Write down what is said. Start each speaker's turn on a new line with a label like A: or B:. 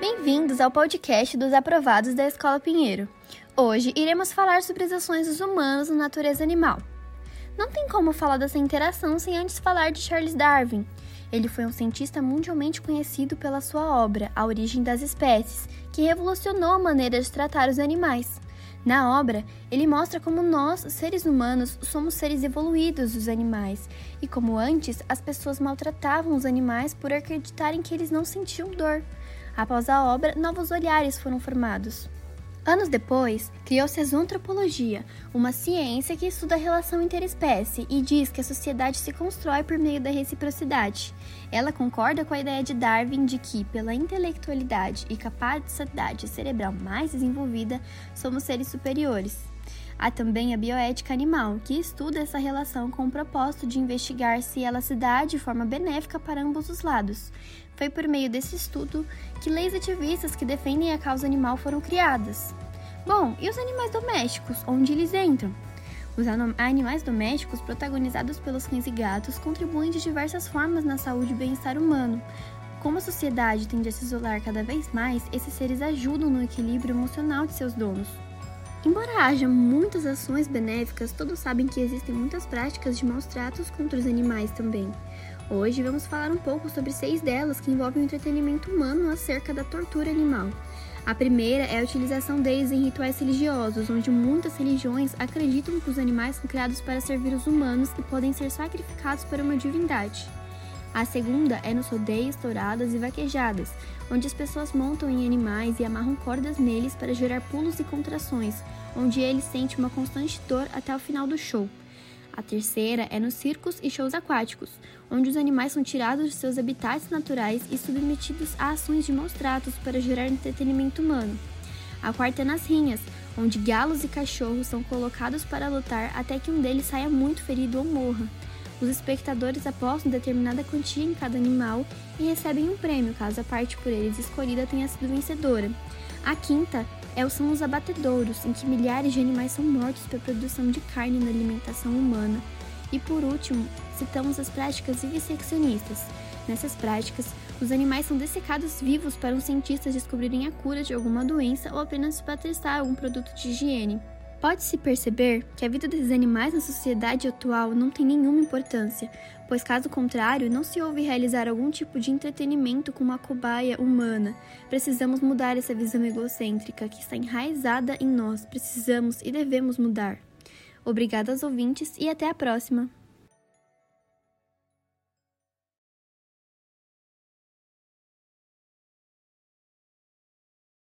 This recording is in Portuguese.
A: Bem-vindos ao podcast dos aprovados da Escola Pinheiro. Hoje iremos falar sobre as ações dos humanos na natureza animal. Não tem como falar dessa interação sem antes falar de Charles Darwin. Ele foi um cientista mundialmente conhecido pela sua obra A Origem das Espécies, que revolucionou a maneira de tratar os animais. Na obra, ele mostra como nós, seres humanos, somos seres evoluídos dos animais e como antes as pessoas maltratavam os animais por acreditarem que eles não sentiam dor. Após a obra, novos olhares foram formados. Anos depois, criou-se a zoantropologia, uma ciência que estuda a relação interespécie e diz que a sociedade se constrói por meio da reciprocidade. Ela concorda com a ideia de Darwin de que, pela intelectualidade e capacidade cerebral mais desenvolvida, somos seres superiores. Há também a bioética animal, que estuda essa relação com o propósito de investigar se ela se dá de forma benéfica para ambos os lados. Foi por meio desse estudo que leis ativistas que defendem a causa animal foram criadas. Bom, e os animais domésticos, onde eles entram? Os animais domésticos, protagonizados pelos cães e gatos, contribuem de diversas formas na saúde e bem-estar humano. Como a sociedade tende a se isolar cada vez mais, esses seres ajudam no equilíbrio emocional de seus donos. Embora haja muitas ações benéficas, todos sabem que existem muitas práticas de maus tratos contra os animais também. Hoje vamos falar um pouco sobre seis delas que envolvem o entretenimento humano acerca da tortura animal. A primeira é a utilização deles em rituais religiosos, onde muitas religiões acreditam que os animais são criados para servir os humanos e podem ser sacrificados para uma divindade. A segunda é nos rodeios, touradas e vaquejadas, onde as pessoas montam em animais e amarram cordas neles para gerar pulos e contrações, onde eles sentem uma constante dor até o final do show. A terceira é nos circos e shows aquáticos, onde os animais são tirados de seus habitats naturais e submetidos a ações de maus tratos para gerar entretenimento humano. A quarta é nas rinhas, onde galos e cachorros são colocados para lutar até que um deles saia muito ferido ou morra. Os espectadores apostam determinada quantia em cada animal e recebem um prêmio caso a parte por eles escolhida tenha sido vencedora. A quinta é são os abatedouros, em que milhares de animais são mortos para produção de carne na alimentação humana. E por último, citamos as práticas vivisseccionistas. Nessas práticas, os animais são dessecados vivos para os cientistas descobrirem a cura de alguma doença ou apenas para testar algum produto de higiene. Pode-se perceber que a vida desses animais na sociedade atual não tem nenhuma importância, pois, caso contrário, não se ouve realizar algum tipo de entretenimento com uma cobaia humana. Precisamos mudar essa visão egocêntrica que está enraizada em nós. Precisamos e devemos mudar. Obrigada aos ouvintes e até a próxima!